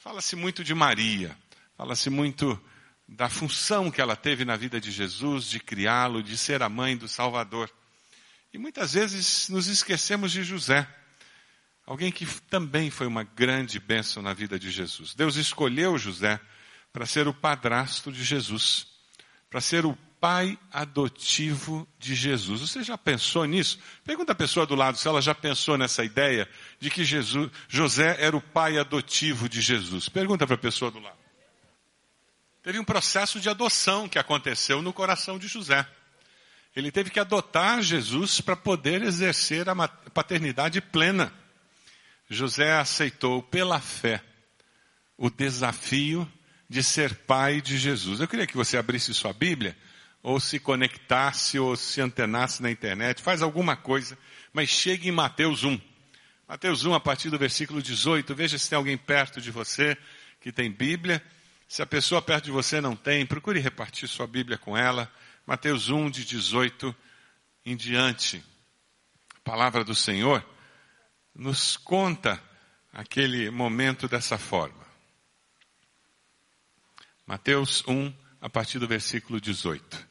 Fala-se muito de Maria, fala-se muito da função que ela teve na vida de Jesus, de criá-lo, de ser a mãe do Salvador. E muitas vezes nos esquecemos de José, alguém que também foi uma grande bênção na vida de Jesus. Deus escolheu José para ser o padrasto de Jesus, para ser o pai adotivo de Jesus. Você já pensou nisso? Pergunta a pessoa do lado se ela já pensou nessa ideia de que Jesus, José era o pai adotivo de Jesus. Pergunta para a pessoa do lado. Teve um processo de adoção que aconteceu no coração de José. Ele teve que adotar Jesus para poder exercer a paternidade plena. José aceitou pela fé o desafio de ser pai de Jesus. Eu queria que você abrisse sua Bíblia, ou se conectasse, ou se antenasse na internet, faz alguma coisa, mas chegue em Mateus 1. Mateus 1, a partir do versículo 18, veja se tem alguém perto de você que tem Bíblia. Se a pessoa perto de você não tem, procure repartir sua Bíblia com ela. Mateus 1, de 18 em diante. A palavra do Senhor nos conta aquele momento dessa forma. Mateus 1, a partir do versículo 18.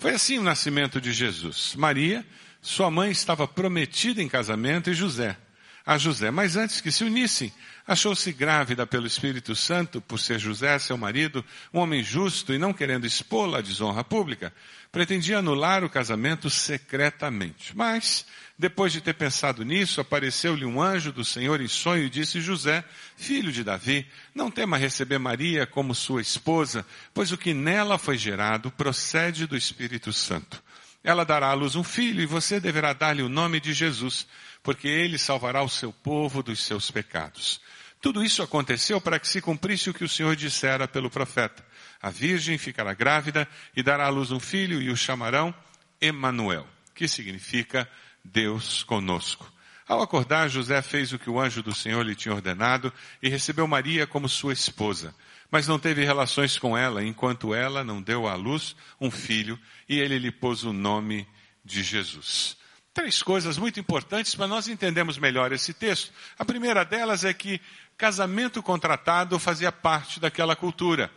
Foi assim o nascimento de Jesus. Maria, sua mãe, estava prometida em casamento e José, a José. Mas antes que se unissem, Achou-se grávida pelo Espírito Santo, por ser José, seu marido, um homem justo e não querendo expô-la à desonra pública, pretendia anular o casamento secretamente. Mas, depois de ter pensado nisso, apareceu-lhe um anjo do Senhor em sonho e disse, José, filho de Davi, não tema receber Maria como sua esposa, pois o que nela foi gerado procede do Espírito Santo. Ela dará à luz um filho e você deverá dar-lhe o nome de Jesus, porque ele salvará o seu povo dos seus pecados. Tudo isso aconteceu para que se cumprisse o que o Senhor dissera pelo profeta. A virgem ficará grávida e dará à luz um filho e o chamarão Emanuel, que significa Deus conosco. Ao acordar, José fez o que o anjo do Senhor lhe tinha ordenado e recebeu Maria como sua esposa. Mas não teve relações com ela, enquanto ela não deu à luz um filho, e ele lhe pôs o nome de Jesus. Três coisas muito importantes para nós entendermos melhor esse texto. A primeira delas é que casamento contratado fazia parte daquela cultura.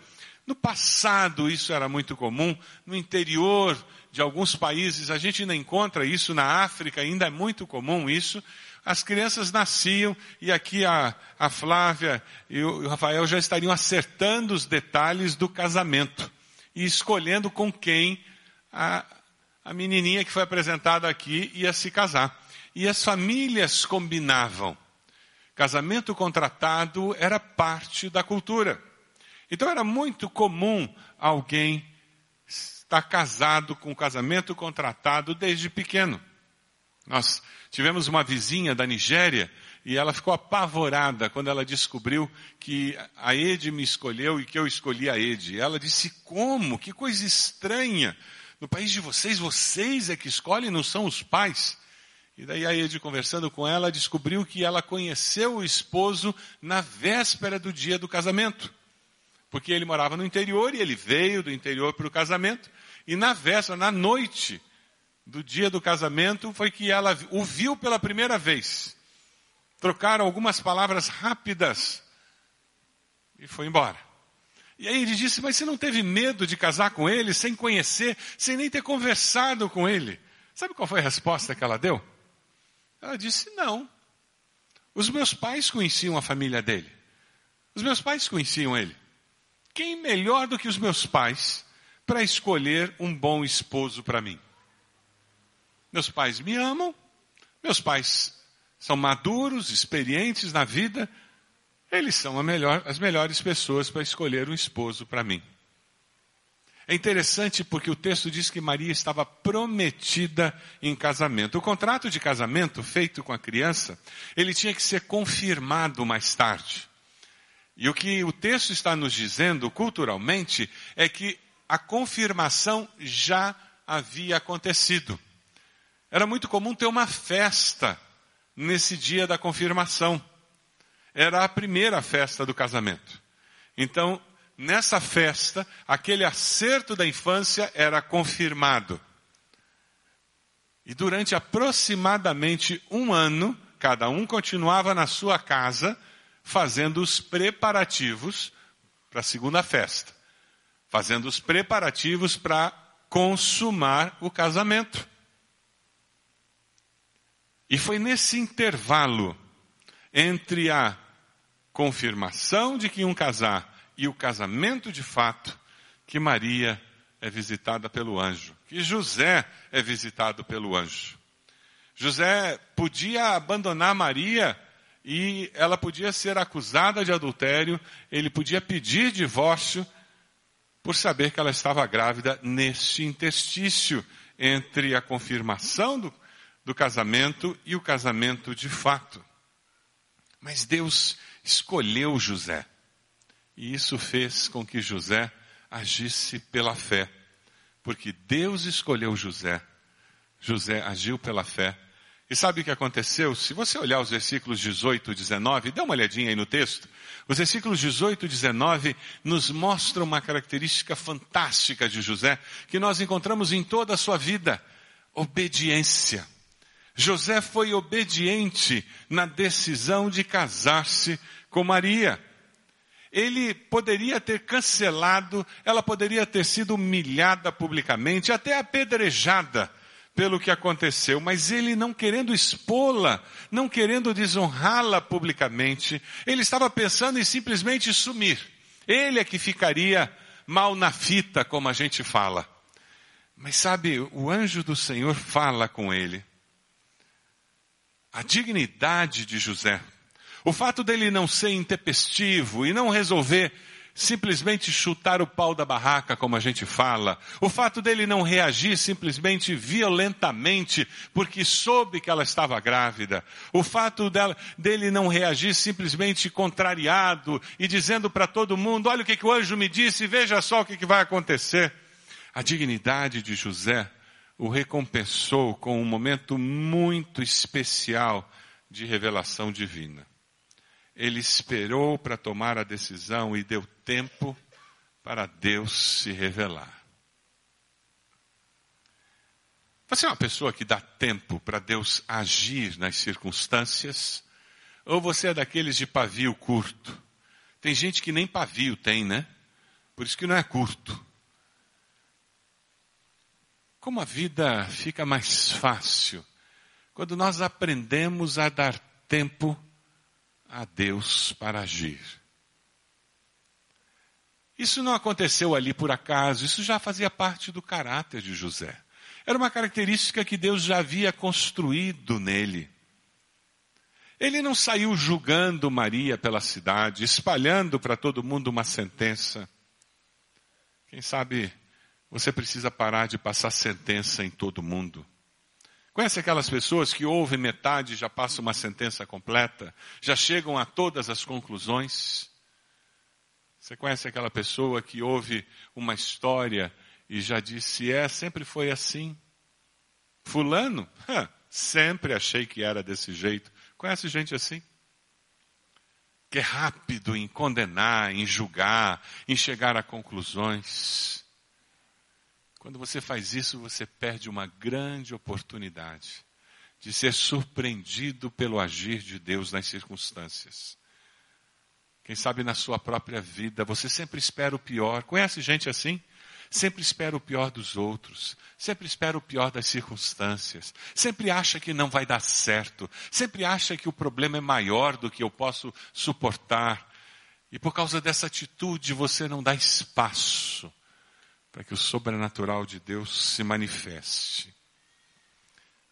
No passado isso era muito comum, no interior de alguns países a gente ainda encontra isso, na África ainda é muito comum isso. As crianças nasciam e aqui a, a Flávia e o, Rafael já estariam acertando os detalhes do casamento e escolhendo com quem a, a menininha que foi apresentada aqui ia se casar. E as famílias combinavam. Casamento contratado era parte da cultura. Então era muito comum alguém estar casado com casamento contratado desde pequeno. Nós tivemos uma vizinha da Nigéria e ela ficou apavorada quando ela descobriu que a Ed me escolheu e que eu escolhi a Ed. Ela disse: Como? Que coisa estranha. No país de vocês, vocês é que escolhem, não são os pais. E daí a Ed, conversando com ela, descobriu que ela conheceu o esposo na véspera do dia do casamento. Porque ele morava no interior e ele veio do interior para o casamento. E na véspera, na noite do dia do casamento, foi que ela o viu pela primeira vez. Trocaram algumas palavras rápidas e foi embora. E aí ele disse, mas você não teve medo de casar com ele sem conhecer, sem nem ter conversado com ele? Sabe qual foi a resposta que ela deu? Ela disse: Não. Os meus pais conheciam a família dele. Os meus pais conheciam ele. Quem melhor do que os meus pais para escolher um bom esposo para mim? Meus pais me amam, meus pais são maduros, experientes na vida, eles são melhor, as melhores pessoas para escolher um esposo para mim. É interessante porque o texto diz que Maria estava prometida em casamento. O contrato de casamento feito com a criança, ele tinha que ser confirmado mais tarde. E o que o texto está nos dizendo culturalmente é que a confirmação já havia acontecido. Era muito comum ter uma festa nesse dia da confirmação. Era a primeira festa do casamento. Então, nessa festa, aquele acerto da infância era confirmado. E durante aproximadamente um ano, cada um continuava na sua casa, fazendo os preparativos para a segunda festa, fazendo os preparativos para consumar o casamento. E foi nesse intervalo entre a confirmação de que iam casar e o casamento de fato que Maria é visitada pelo anjo, que José é visitado pelo anjo. José podia abandonar Maria e ela podia ser acusada de adultério, ele podia pedir divórcio por saber que ela estava grávida neste interstício entre a confirmação do, do casamento e o casamento de fato. Mas Deus escolheu José. E isso fez com que José agisse pela fé. Porque Deus escolheu José. José agiu pela fé. E sabe o que aconteceu? Se você olhar os versículos 18 e 19, dá uma olhadinha aí no texto. Os versículos 18 e 19 nos mostram uma característica fantástica de José, que nós encontramos em toda a sua vida: obediência. José foi obediente na decisão de casar-se com Maria. Ele poderia ter cancelado, ela poderia ter sido humilhada publicamente, até apedrejada pelo que aconteceu, mas ele não querendo expô-la, não querendo desonrá-la publicamente, ele estava pensando em simplesmente sumir. Ele é que ficaria mal na fita, como a gente fala. Mas sabe, o anjo do Senhor fala com ele. A dignidade de José. O fato dele não ser intempestivo e não resolver simplesmente chutar o pau da barraca, como a gente fala, o fato dele não reagir simplesmente violentamente porque soube que ela estava grávida, o fato dela, dele não reagir simplesmente contrariado e dizendo para todo mundo: olha o que, que o anjo me disse, veja só o que, que vai acontecer. A dignidade de José o recompensou com um momento muito especial de revelação divina. Ele esperou para tomar a decisão e deu tempo para Deus se revelar. Você é uma pessoa que dá tempo para Deus agir nas circunstâncias? Ou você é daqueles de pavio curto? Tem gente que nem pavio tem, né? Por isso que não é curto. Como a vida fica mais fácil quando nós aprendemos a dar tempo a Deus para agir. Isso não aconteceu ali por acaso, isso já fazia parte do caráter de José. Era uma característica que Deus já havia construído nele. Ele não saiu julgando Maria pela cidade, espalhando para todo mundo uma sentença. Quem sabe você precisa parar de passar sentença em todo mundo. Conhece aquelas pessoas que ouvem metade e já passam uma sentença completa? Já chegam a todas as conclusões? Você conhece aquela pessoa que ouve uma história e já disse, é, sempre foi assim? Fulano? sempre achei que era desse jeito. Conhece gente assim? Que é rápido em condenar, em julgar, em chegar a conclusões. Quando você faz isso, você perde uma grande oportunidade de ser surpreendido pelo agir de Deus nas circunstâncias. Quem sabe na sua própria vida, você sempre espera o pior. Conhece gente assim? Sempre espera o pior dos outros, sempre espera o pior das circunstâncias, sempre acha que não vai dar certo, sempre acha que o problema é maior do que eu posso suportar. E por causa dessa atitude você não dá espaço para que o sobrenatural de Deus se manifeste.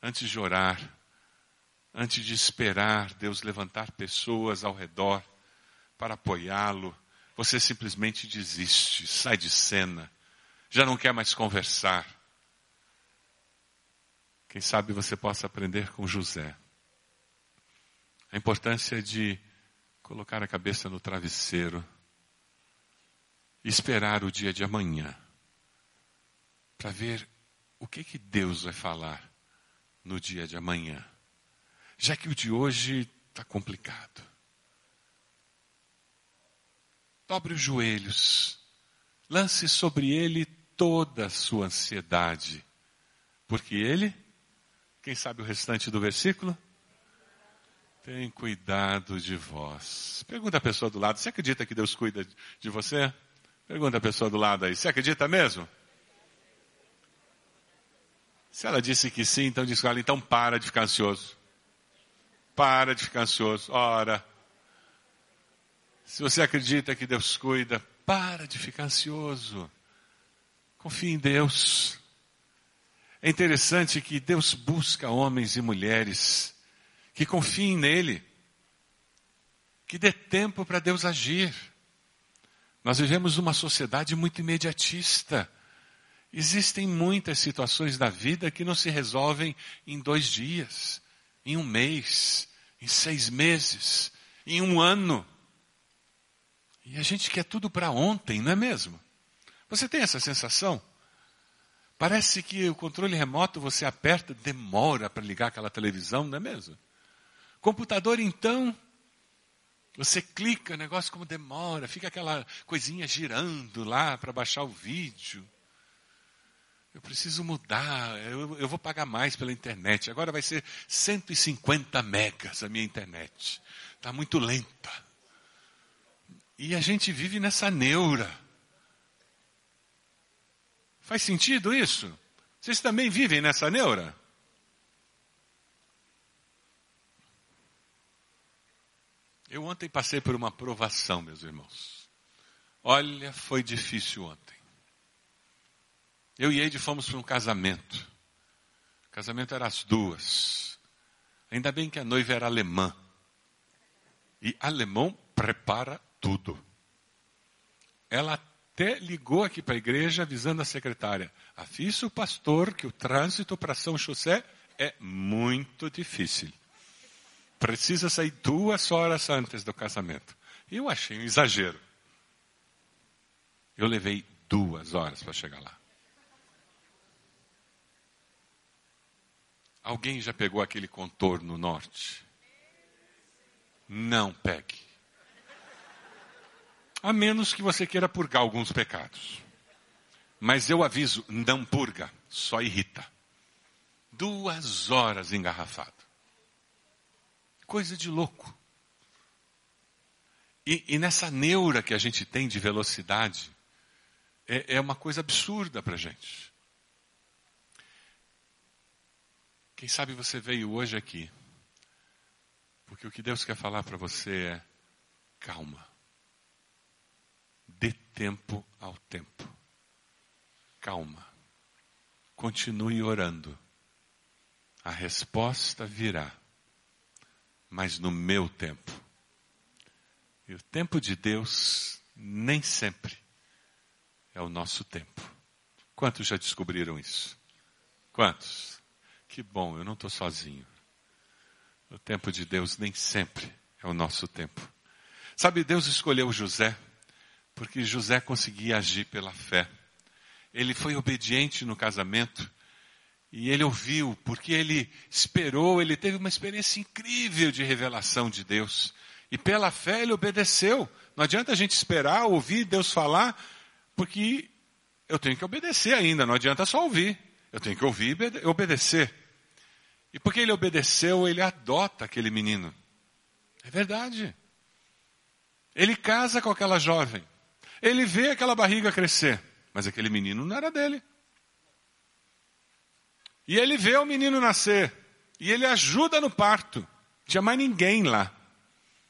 Antes de orar, antes de esperar Deus levantar pessoas ao redor para apoiá-lo, você simplesmente desiste, sai de cena, já não quer mais conversar. Quem sabe você possa aprender com José. A importância de colocar a cabeça no travesseiro e esperar o dia de amanhã para ver o que, que Deus vai falar no dia de amanhã. Já que o de hoje está complicado. Dobre os joelhos, lance sobre ele toda a sua ansiedade, porque ele, quem sabe o restante do versículo? tem cuidado de vós. Pergunta a pessoa do lado, você acredita que Deus cuida de você? Pergunta a pessoa do lado aí, você acredita mesmo? Se ela disse que sim, então diz ela, então para de ficar ansioso. Para de ficar ansioso. Ora, se você acredita que Deus cuida, para de ficar ansioso. Confie em Deus. É interessante que Deus busca homens e mulheres que confiem nele, que dê tempo para Deus agir. Nós vivemos uma sociedade muito imediatista. Existem muitas situações da vida que não se resolvem em dois dias, em um mês, em seis meses, em um ano. E a gente quer tudo para ontem, não é mesmo? Você tem essa sensação? Parece que o controle remoto você aperta, demora para ligar aquela televisão, não é mesmo? Computador, então, você clica, o negócio como demora, fica aquela coisinha girando lá para baixar o vídeo. Eu preciso mudar, eu, eu, vou pagar mais pela internet. Agora vai ser 150 megas a minha internet. Está muito lenta. E a gente vive nessa neura. Faz sentido isso? Vocês também vivem nessa neura? Eu ontem passei por uma provação, meus irmãos. Olha, foi difícil ontem. Eu e Eide fomos para um casamento. O casamento era às duas. Ainda bem que a noiva era alemã. E alemão prepara tudo. Ela até ligou aqui para a igreja avisando a secretária: avisa o pastor que o trânsito para São José é muito difícil precisa sair duas horas antes do casamento. Eu achei um exagero. Eu levei duas horas para chegar lá. Alguém já pegou aquele contorno norte? Não pegue. A menos que você queira purgar alguns pecados. Mas eu aviso, não purga, só irrita. Duas horas engarrafado coisa de louco. E, e nessa neura que a gente tem de velocidade, é, é uma coisa absurda para gente. Quem sabe você veio hoje aqui, porque o que Deus quer falar para você é calma. Dê tempo ao tempo. Calma. Continue orando. A resposta virá mas no meu tempo. E o tempo de Deus nem sempre é o nosso tempo. Quantos já descobriram isso? Quantos? Que bom, eu não estou sozinho. O tempo de Deus nem sempre é o nosso tempo. Sabe, Deus escolheu José porque José conseguia agir pela fé. Ele foi obediente no casamento e ele ouviu, porque ele esperou, ele teve uma experiência incrível de revelação de Deus. E pela fé ele obedeceu. Não adianta a gente esperar, ouvir Deus falar, porque eu tenho que obedecer ainda, não adianta só ouvir. Eu tenho que ouvir e obedecer. E porque ele obedeceu, ele adota aquele menino. É verdade. Ele casa com aquela jovem. Ele vê aquela barriga crescer. Mas aquele menino não era dele. E ele vê o menino nascer. E ele ajuda no parto. Não tinha mais ninguém lá.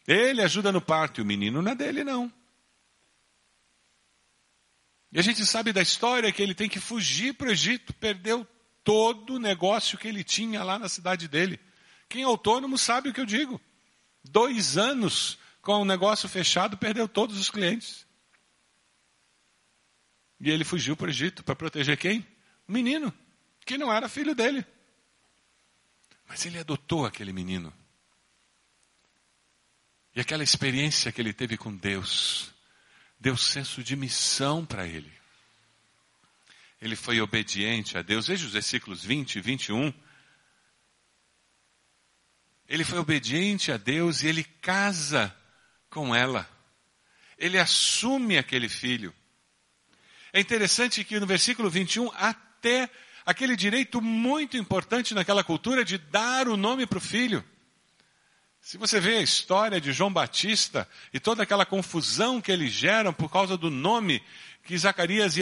Ele ajuda no parto e o menino não é dele, não. E a gente sabe da história que ele tem que fugir para o Egito, perdeu todo o negócio que ele tinha lá na cidade dele. Quem é autônomo sabe o que eu digo. Dois anos com o negócio fechado, perdeu todos os clientes. E ele fugiu para o Egito para proteger quem? O menino que não era filho dele. Mas ele adotou aquele menino. E aquela experiência que ele teve com Deus deu senso de missão para ele. Ele foi obediente a Deus. Veja os versículos 20 e 21. Ele foi obediente a Deus e ele casa com ela. Ele assume aquele filho. É interessante que no versículo 21, até aquele direito muito importante naquela cultura de dar o nome para o filho. Se você vê a história de João Batista e toda aquela confusão que eles geram por causa do nome que Zacarias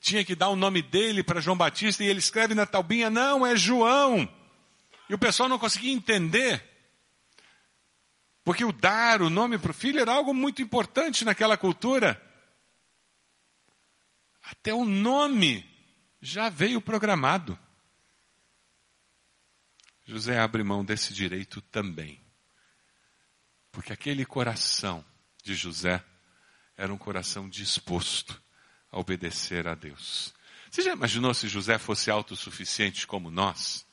tinha que dar o nome dele para João Batista e ele escreve na taubinha, não, é João. E o pessoal não conseguia entender. Porque o dar o nome para o filho era algo muito importante naquela cultura. Até o nome já veio programado. José abre mão desse direito também. Porque aquele coração de José era um coração disposto a obedecer a Deus. Você já imaginou se José fosse autossuficiente como nós?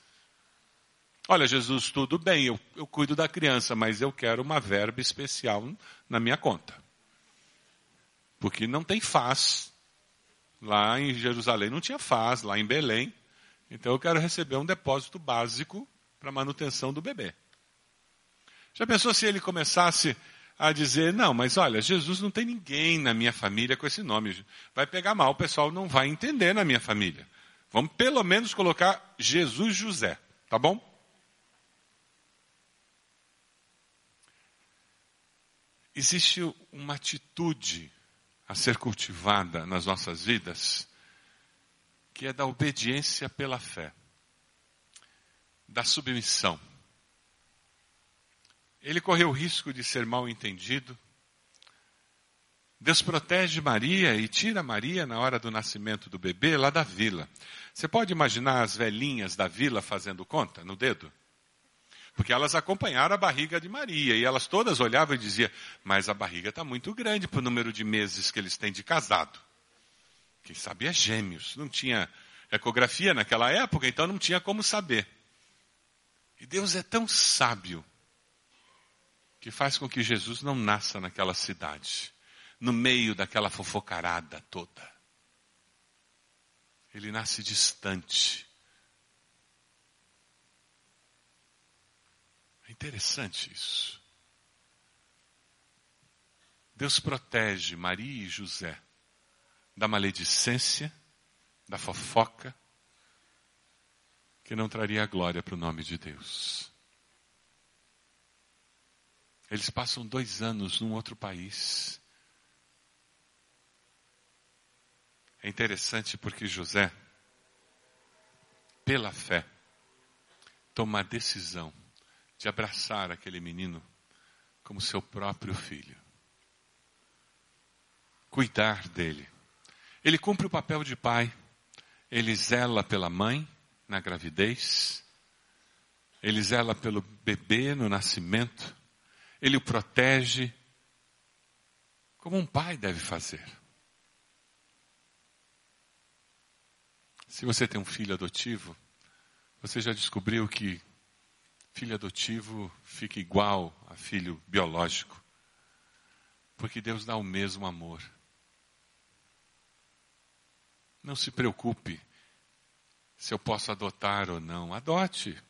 Olha, Jesus, tudo bem, eu, eu cuido da criança, mas eu quero uma verba especial na minha conta. Porque não tem faz. Lá em Jerusalém não tinha faz, lá em Belém. Então eu quero receber um depósito básico para manutenção do bebê. Já pensou se ele começasse a dizer, não, mas olha, Jesus não tem ninguém na minha família com esse nome. Vai pegar mal, o pessoal não vai entender na minha família. Vamos pelo menos colocar Jesus José, tá bom? Existe uma atitude a ser cultivada nas nossas vidas, que é da obediência pela fé, da submissão. Ele correu o risco de ser mal entendido. Deus protege Maria e tira Maria na hora do nascimento do bebê lá da vila. Você pode imaginar as velhinhas da vila fazendo conta no dedo? Porque elas acompanharam a barriga de Maria e elas todas olhavam e diziam: Mas a barriga está muito grande para o número de meses que eles têm de casado. Quem sabe é gêmeos. Não tinha ecografia naquela época, então não tinha como saber. E Deus é tão sábio que faz com que Jesus não nasça naquela cidade, no meio daquela fofocarada toda. Ele nasce distante, É interessante isso. Deus protege Maria e José da maledicência, da fofoca, que não traria glória para o nome de Deus. Eles passam dois anos num outro país. É interessante porque José, pela fé, toma a decisão de abraçar aquele menino como seu próprio filho. Cuidar dele. Ele cumpre o papel de pai, ele zela pela mãe na gravidez, ele zela pelo bebê no nascimento, ele o protege, como um pai deve fazer. Se você tem um filho adotivo, você já descobriu que filho adotivo fica igual a filho biológico. Porque Deus dá o mesmo amor. Não se preocupe se eu posso adotar ou não. Adote.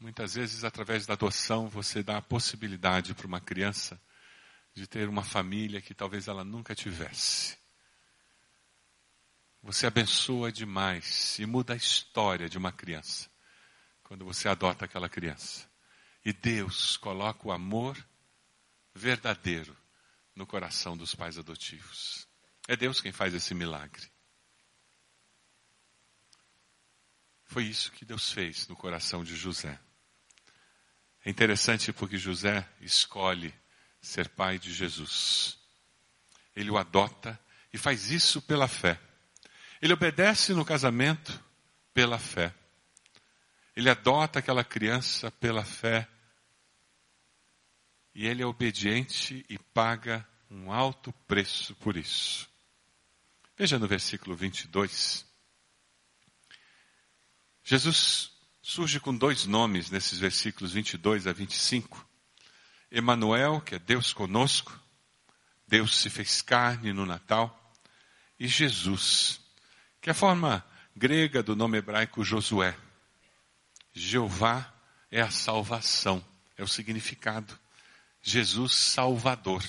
Muitas vezes, através da adoção, você dá a possibilidade para uma criança de ter uma família que talvez ela nunca tivesse. Você abençoa demais e muda a história de uma criança quando você adota aquela criança. E Deus coloca o amor verdadeiro no coração dos pais adotivos. É Deus quem faz esse milagre. Foi isso que Deus fez no coração de José. É interessante porque José escolhe ser pai de Jesus. Ele o adota e faz isso pela fé. Ele obedece no casamento pela fé. Ele adota aquela criança pela fé. E ele é obediente e paga um alto preço por isso. Veja no versículo 22. Jesus surge com dois nomes nesses versículos 22 a 25. Emanuel, que é Deus conosco, Deus se fez carne no Natal, e Jesus, que é a forma grega do nome hebraico Josué. Jeová é a salvação, é o significado. Jesus Salvador.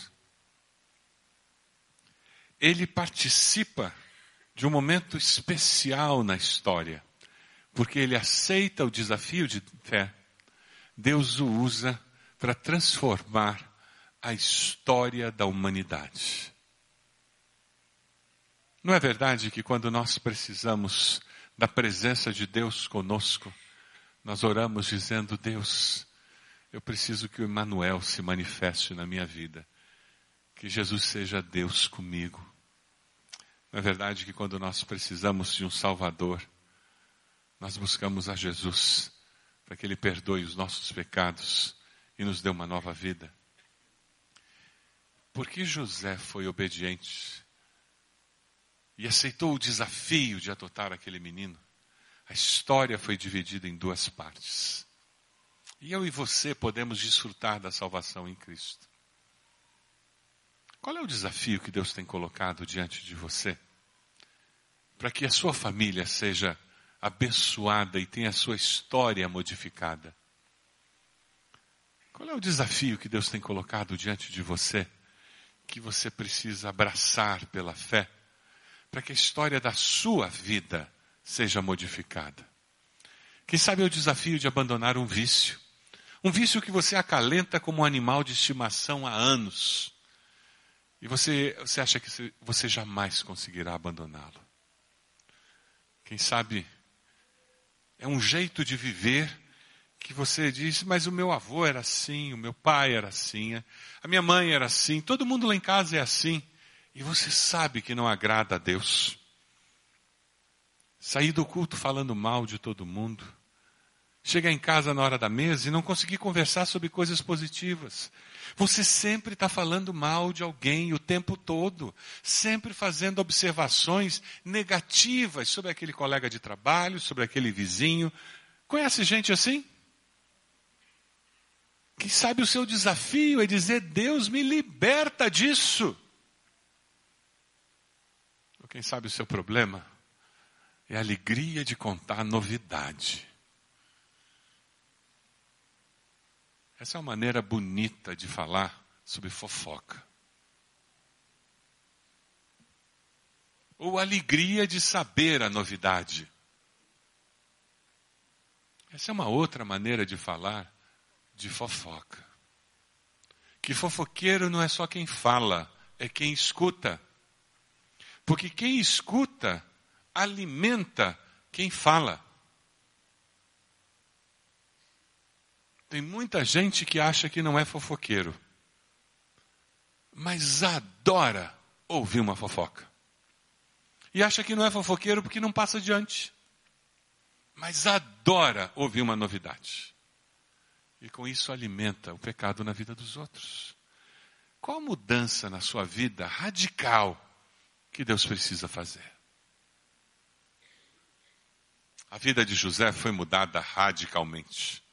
Ele participa de um momento especial na história, porque ele aceita o desafio de fé. Deus o usa para transformar a história da humanidade. Não é verdade que quando nós precisamos da presença de Deus conosco, nós oramos dizendo: Deus, eu preciso que o Emmanuel se manifeste na minha vida, que Jesus seja Deus comigo. Não é verdade que quando nós precisamos de um Salvador, nós buscamos a Jesus para que Ele perdoe os nossos pecados e nos dê uma nova vida? Porque José foi obediente e aceitou o desafio de adotar aquele menino. A história foi dividida em duas partes. E eu e você podemos desfrutar da salvação em Cristo. Qual é o desafio que Deus tem colocado diante de você? Para que a sua família seja abençoada e tenha a sua história modificada. Qual é o desafio que Deus tem colocado diante de você? Que você precisa abraçar pela fé para que a história da sua vida seja modificada. Quem sabe é o desafio de abandonar um vício. Um vício que você acalenta como um animal de estimação há anos. E você, você acha que você jamais conseguirá abandoná-lo. Quem sabe é um jeito de viver que você diz, mas o meu avô era assim, o meu pai era assim, a minha mãe era assim, todo mundo lá em casa é assim. E você sabe que não agrada a Deus. Sair do culto falando mal de todo mundo. Chegar em casa na hora da mesa e não conseguir conversar sobre coisas positivas. Você sempre está falando mal de alguém o tempo todo, sempre fazendo observações negativas sobre aquele colega de trabalho, sobre aquele vizinho. Conhece gente assim? Quem sabe o seu desafio é dizer: Deus me liberta disso. Quem sabe o seu problema é a alegria de contar novidade. Essa é uma maneira bonita de falar sobre fofoca. Ou alegria de saber a novidade. Essa é uma outra maneira de falar de fofoca. Que fofoqueiro não é só quem fala, é quem escuta. Porque quem escuta alimenta quem fala. Tem muita gente que acha que não é fofoqueiro, mas adora ouvir uma fofoca. E acha que não é fofoqueiro porque não passa adiante, mas adora ouvir uma novidade. E com isso alimenta o pecado na vida dos outros. Qual mudança na sua vida radical que Deus precisa fazer. A vida de José foi mudada radicalmente.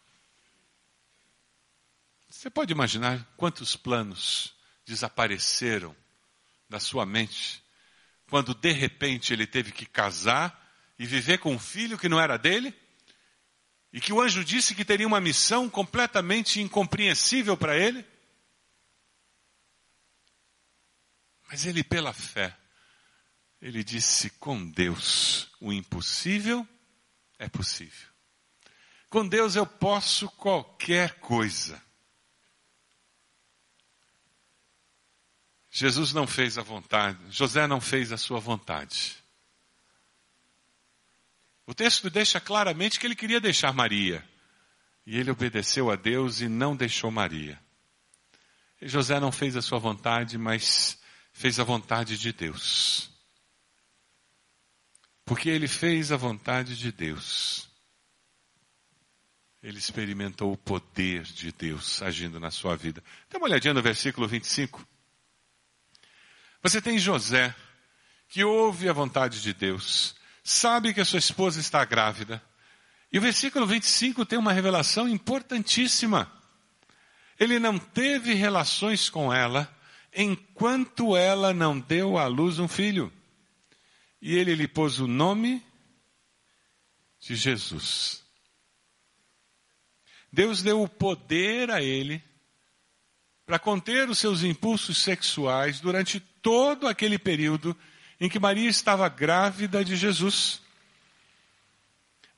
Você pode imaginar quantos planos desapareceram da sua mente quando de repente ele teve que casar e viver com um filho que não era dele? E que o anjo disse que teria uma missão completamente incompreensível para ele? Mas ele, pela fé, ele disse: com Deus o impossível é possível. Com Deus eu posso qualquer coisa. Jesus não fez a vontade, José não fez a sua vontade. O texto deixa claramente que ele queria deixar Maria. E ele obedeceu a Deus e não deixou Maria. E José não fez a sua vontade, mas fez a vontade de Deus. Porque ele fez a vontade de Deus. Ele experimentou o poder de Deus agindo na sua vida. Dá uma olhadinha no versículo 25. Você tem José, que ouve a vontade de Deus, sabe que a sua esposa está grávida. E o versículo 25 tem uma revelação importantíssima. Ele não teve relações com ela enquanto ela não deu à luz um filho. E ele lhe pôs o nome de Jesus. Deus deu o poder a ele para conter os seus impulsos sexuais durante todo aquele período em que Maria estava grávida de Jesus.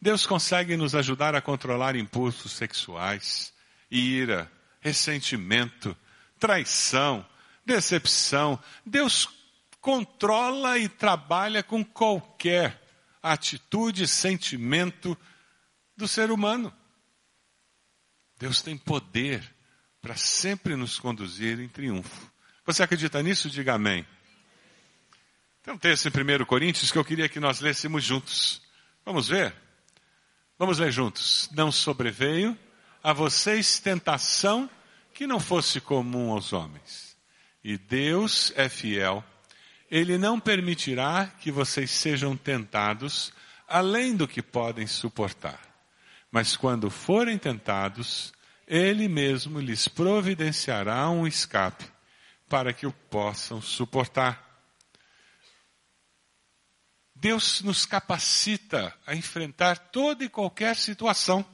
Deus consegue nos ajudar a controlar impulsos sexuais, ira, ressentimento, traição, decepção. Deus controla e trabalha com qualquer atitude, sentimento do ser humano. Deus tem poder para sempre nos conduzir em triunfo. Você acredita nisso? Diga amém. Tem um texto em 1 Coríntios que eu queria que nós lêssemos juntos. Vamos ver? Vamos ler juntos. Não sobreveio a vocês tentação que não fosse comum aos homens. E Deus é fiel. Ele não permitirá que vocês sejam tentados além do que podem suportar. Mas quando forem tentados, Ele mesmo lhes providenciará um escape para que o possam suportar. Deus nos capacita a enfrentar toda e qualquer situação.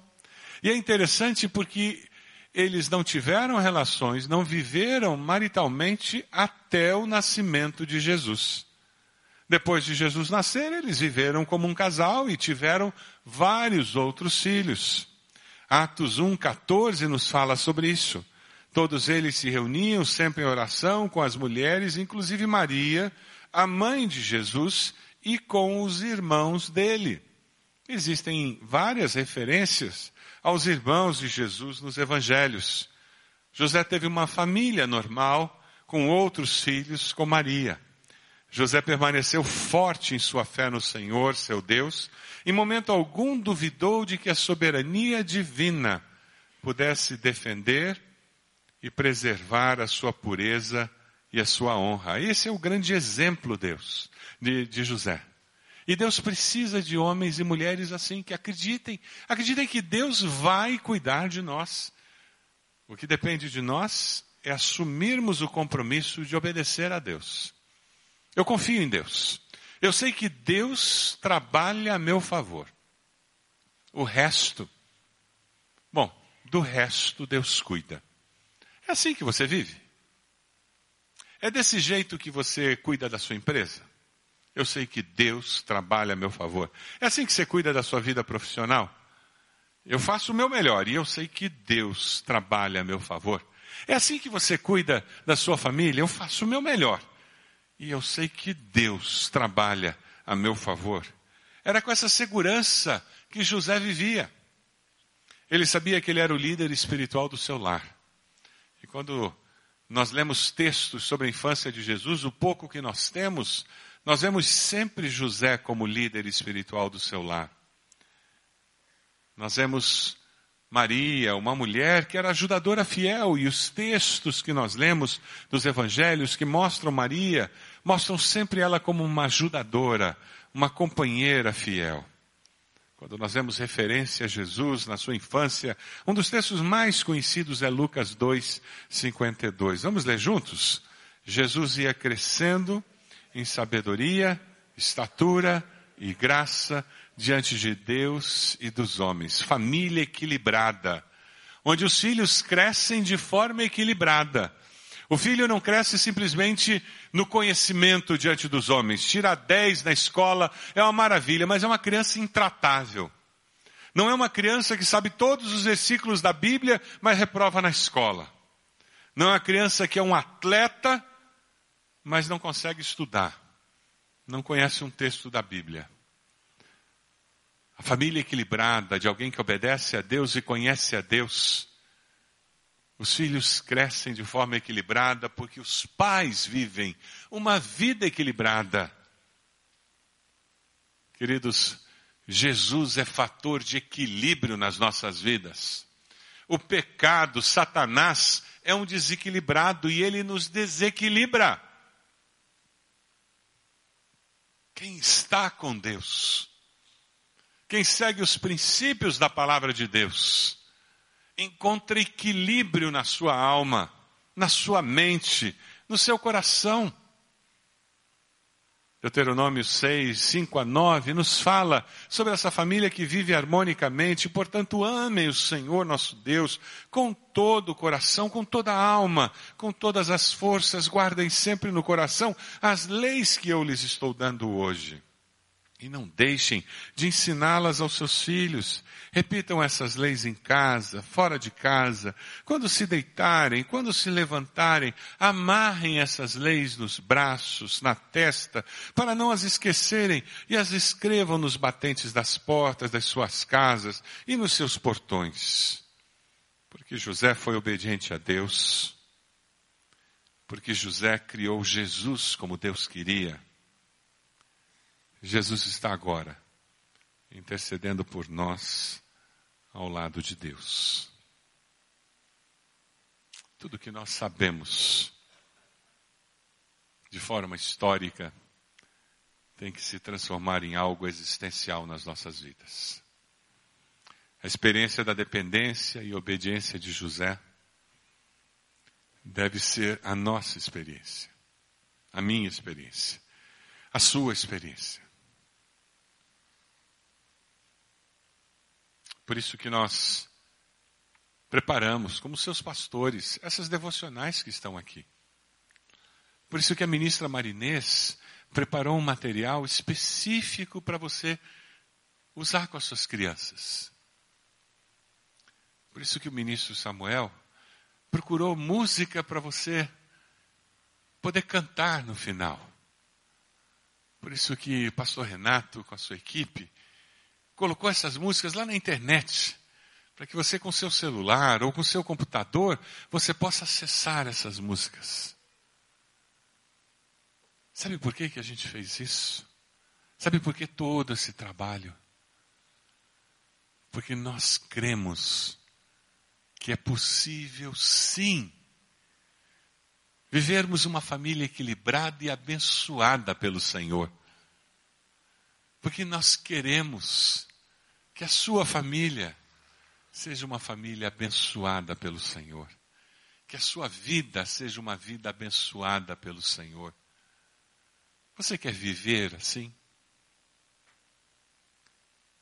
E é interessante porque eles não tiveram relações, não viveram maritalmente até o nascimento de Jesus. Depois de Jesus nascer, eles viveram como um casal e tiveram vários outros filhos. Atos 1,14 nos fala sobre isso. Todos eles se reuniam sempre em oração com as mulheres, inclusive Maria, a mãe de Jesus, e com os irmãos dele. Existem várias referências aos irmãos de Jesus nos evangelhos. José teve uma família normal, com outros filhos, com Maria. José permaneceu forte em sua fé no Senhor, seu Deus, em momento algum duvidou de que a soberania divina pudesse defender e preservar a sua pureza e a sua honra. Esse é o grande exemplo, Deus, de, de José. E Deus precisa de homens e mulheres assim, que acreditem, acreditem que Deus vai cuidar de nós. O que depende de nós é assumirmos o compromisso de obedecer a Deus. Eu confio em Deus. Eu sei que Deus trabalha a meu favor. O resto, bom, do resto Deus cuida. É assim que você vive. É desse jeito que você cuida da sua empresa. Eu sei que Deus trabalha a meu favor. É assim que você cuida da sua vida profissional? Eu faço o meu melhor e eu sei que Deus trabalha a meu favor. É assim que você cuida da sua família? Eu faço o meu melhor e eu sei que Deus trabalha a meu favor. Era com essa segurança que José vivia. Ele sabia que ele era o líder espiritual do seu lar. E quando nós lemos textos sobre a infância de Jesus, o pouco que nós temos nós vemos sempre José como líder espiritual do seu lar. Nós vemos Maria, uma mulher que era ajudadora fiel, e os textos que nós lemos dos evangelhos que mostram Maria, mostram sempre ela como uma ajudadora, uma companheira fiel. Quando nós vemos referência a Jesus na sua infância, um dos textos mais conhecidos é Lucas 2, 52. Vamos ler juntos? Jesus ia crescendo em sabedoria, estatura e graça diante de Deus e dos homens. Família equilibrada, onde os filhos crescem de forma equilibrada. O filho não cresce simplesmente no conhecimento diante dos homens. Tira 10 na escola, é uma maravilha, mas é uma criança intratável. Não é uma criança que sabe todos os versículos da Bíblia, mas reprova na escola. Não é uma criança que é um atleta, mas não consegue estudar. Não conhece um texto da Bíblia. A família equilibrada de alguém que obedece a Deus e conhece a Deus. Os filhos crescem de forma equilibrada porque os pais vivem uma vida equilibrada. Queridos, Jesus é fator de equilíbrio nas nossas vidas. O pecado, Satanás, é um desequilibrado e ele nos desequilibra. Quem está com Deus, quem segue os princípios da palavra de Deus, encontra equilíbrio na sua alma, na sua mente, no seu coração. Deuteronômio 6, 5 a 9, nos fala sobre essa família que vive harmonicamente, portanto, amem o Senhor nosso Deus com todo o coração, com toda a alma, com todas as forças, guardem sempre no coração as leis que eu lhes estou dando hoje. E não deixem de ensiná-las aos seus filhos. Repitam essas leis em casa, fora de casa, quando se deitarem, quando se levantarem, amarrem essas leis nos braços, na testa, para não as esquecerem e as escrevam nos batentes das portas das suas casas e nos seus portões. Porque José foi obediente a Deus, porque José criou Jesus como Deus queria Jesus está agora intercedendo por nós ao lado de Deus. Tudo que nós sabemos de forma histórica tem que se transformar em algo existencial nas nossas vidas. A experiência da dependência e obediência de José deve ser a nossa experiência, a minha experiência, a sua experiência. Por isso que nós preparamos, como seus pastores, essas devocionais que estão aqui. Por isso que a ministra Marinês preparou um material específico para você usar com as suas crianças. Por isso que o ministro Samuel procurou música para você poder cantar no final. Por isso que o pastor Renato, com a sua equipe, colocou essas músicas lá na internet, para que você com seu celular ou com seu computador, você possa acessar essas músicas. Sabe por que, que a gente fez isso? Sabe por que todo esse trabalho? Porque nós cremos que é possível sim vivermos uma família equilibrada e abençoada pelo Senhor. Porque nós queremos que a sua família seja uma família abençoada pelo Senhor. Que a sua vida seja uma vida abençoada pelo Senhor. Você quer viver assim?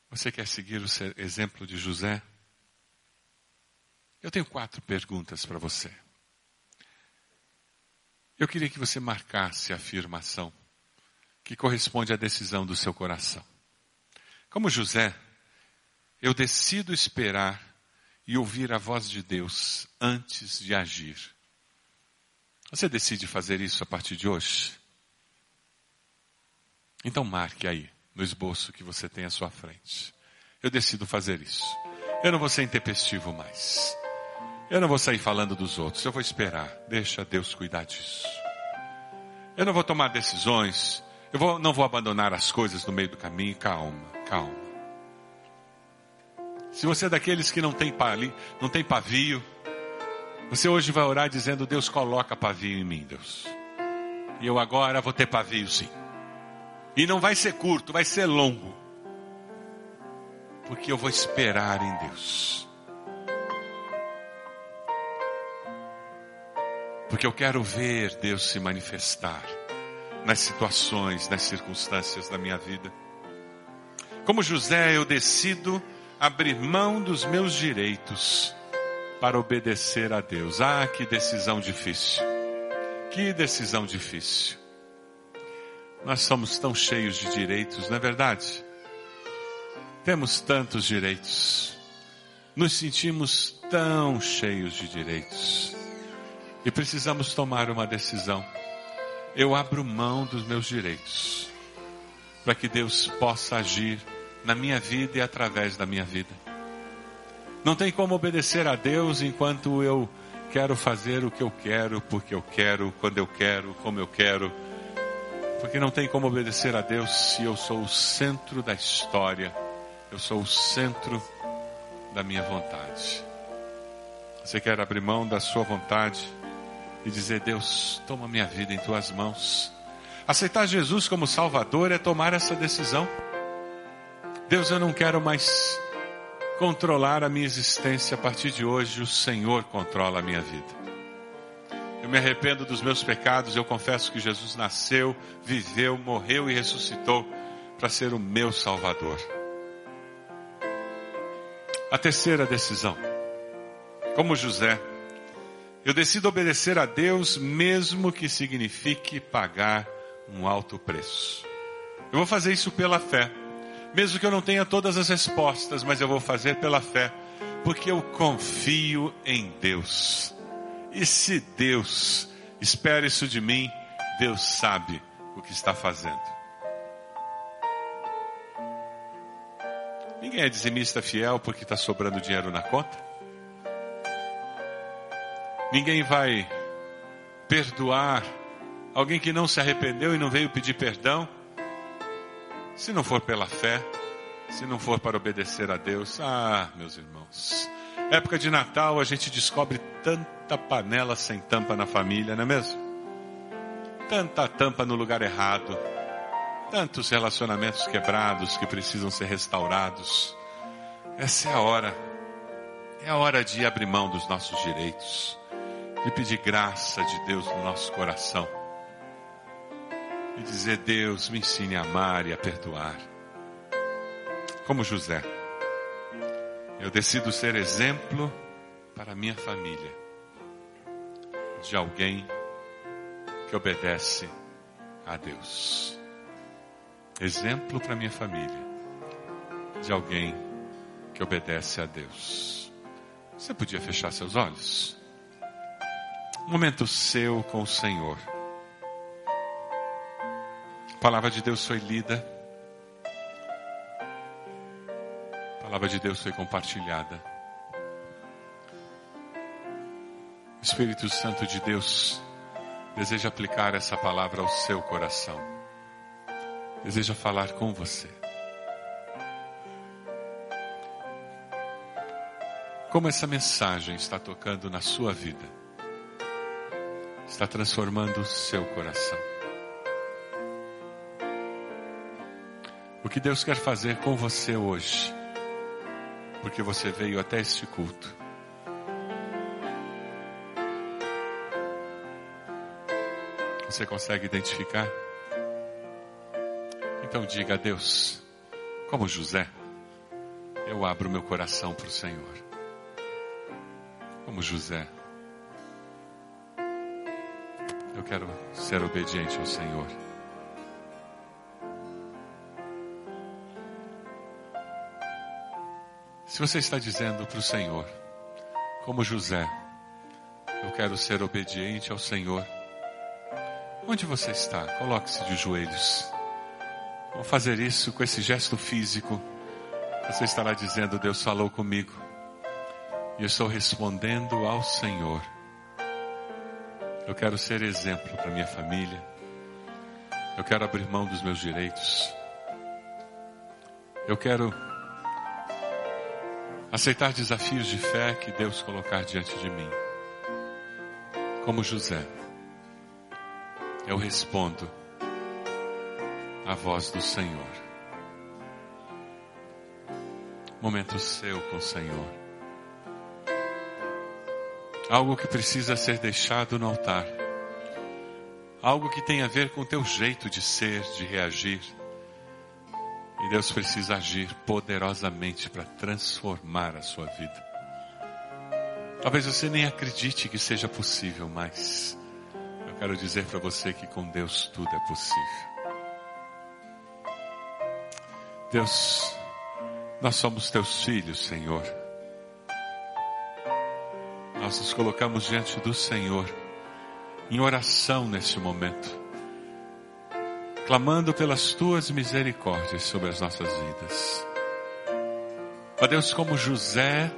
Você quer seguir o exemplo de José? Eu tenho quatro perguntas para você. Eu queria que você marcasse a afirmação que corresponde à decisão do seu coração. Como José, eu decido esperar e ouvir a voz de Deus antes de agir. Você decide fazer isso a partir de hoje? Então marque aí, no esboço que você tem à sua frente. Eu decido fazer isso. Eu não vou ser intempestivo mais. Eu não vou sair falando dos outros. Eu vou esperar. Deixa Deus cuidar disso. Eu não vou tomar decisões eu vou, não vou abandonar as coisas no meio do caminho. Calma, calma. Se você é daqueles que não tem, pali, não tem pavio, você hoje vai orar dizendo: Deus coloca pavio em mim, Deus. E eu agora vou ter pavio sim. E não vai ser curto, vai ser longo. Porque eu vou esperar em Deus. Porque eu quero ver Deus se manifestar nas situações, nas circunstâncias da minha vida. Como José, eu decido abrir mão dos meus direitos para obedecer a Deus. Ah, que decisão difícil. Que decisão difícil. Nós somos tão cheios de direitos, não é verdade? Temos tantos direitos. Nos sentimos tão cheios de direitos. E precisamos tomar uma decisão eu abro mão dos meus direitos, para que Deus possa agir na minha vida e através da minha vida. Não tem como obedecer a Deus enquanto eu quero fazer o que eu quero, porque eu quero, quando eu quero, como eu quero. Porque não tem como obedecer a Deus se eu sou o centro da história, eu sou o centro da minha vontade. Você quer abrir mão da sua vontade? E dizer: Deus, toma minha vida em tuas mãos. Aceitar Jesus como Salvador é tomar essa decisão. Deus, eu não quero mais controlar a minha existência a partir de hoje, o Senhor controla a minha vida. Eu me arrependo dos meus pecados, eu confesso que Jesus nasceu, viveu, morreu e ressuscitou para ser o meu Salvador. A terceira decisão, como José, eu decido obedecer a Deus, mesmo que signifique pagar um alto preço. Eu vou fazer isso pela fé. Mesmo que eu não tenha todas as respostas, mas eu vou fazer pela fé, porque eu confio em Deus. E se Deus espera isso de mim, Deus sabe o que está fazendo. Ninguém é dizimista fiel porque está sobrando dinheiro na conta. Ninguém vai perdoar alguém que não se arrependeu e não veio pedir perdão. Se não for pela fé, se não for para obedecer a Deus, ah, meus irmãos, época de Natal a gente descobre tanta panela sem tampa na família, não é mesmo? Tanta tampa no lugar errado, tantos relacionamentos quebrados que precisam ser restaurados. Essa é a hora, é a hora de abrir mão dos nossos direitos de pedir graça de Deus no nosso coração. E dizer, Deus, me ensine a amar e a perdoar. Como José, eu decido ser exemplo para minha família de alguém que obedece a Deus. Exemplo para minha família de alguém que obedece a Deus. Você podia fechar seus olhos? Um momento seu com o Senhor. A palavra de Deus foi lida. A palavra de Deus foi compartilhada. O Espírito Santo de Deus deseja aplicar essa palavra ao seu coração. Deseja falar com você. Como essa mensagem está tocando na sua vida está transformando o seu coração. O que Deus quer fazer com você hoje, porque você veio até este culto. Você consegue identificar? Então diga a Deus, como José, eu abro meu coração para o Senhor. Como José. Eu quero ser obediente ao Senhor. Se você está dizendo para o Senhor, como José, eu quero ser obediente ao Senhor. Onde você está? Coloque-se de joelhos. Vamos fazer isso com esse gesto físico. Você estará dizendo: Deus falou comigo. E eu estou respondendo ao Senhor. Eu quero ser exemplo para minha família. Eu quero abrir mão dos meus direitos. Eu quero aceitar desafios de fé que Deus colocar diante de mim. Como José, eu respondo à voz do Senhor. Momento seu com o Senhor algo que precisa ser deixado no altar, algo que tem a ver com o teu jeito de ser, de reagir. E Deus precisa agir poderosamente para transformar a sua vida. Talvez você nem acredite que seja possível, mas eu quero dizer para você que com Deus tudo é possível. Deus, nós somos teus filhos, Senhor nós nos colocamos diante do Senhor, em oração neste momento, clamando pelas tuas misericórdias sobre as nossas vidas. Ó Deus, como José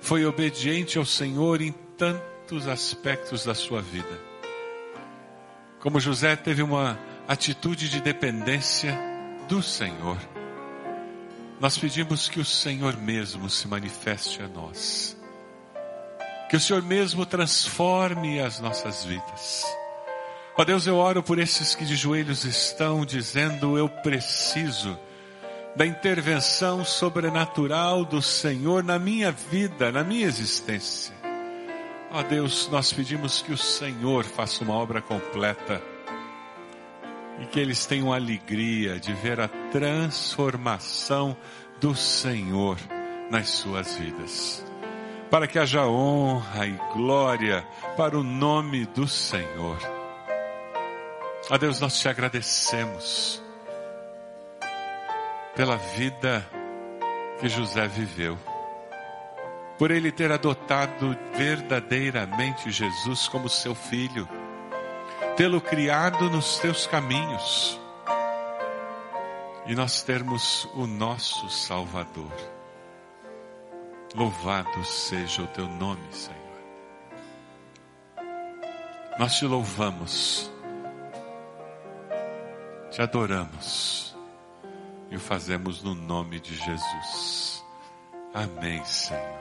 foi obediente ao Senhor em tantos aspectos da sua vida. Como José teve uma atitude de dependência do Senhor. Nós pedimos que o Senhor mesmo se manifeste a nós que o Senhor mesmo transforme as nossas vidas. Ó Deus, eu oro por esses que de joelhos estão dizendo: Eu preciso da intervenção sobrenatural do Senhor na minha vida, na minha existência. Ó Deus, nós pedimos que o Senhor faça uma obra completa e que eles tenham alegria de ver a transformação do Senhor nas suas vidas para que haja honra e glória para o nome do Senhor. A Deus, nós te agradecemos pela vida que José viveu, por ele ter adotado verdadeiramente Jesus como seu filho, tê-lo criado nos teus caminhos e nós termos o nosso Salvador. Louvado seja o teu nome, Senhor. Nós te louvamos, te adoramos e o fazemos no nome de Jesus. Amém, Senhor.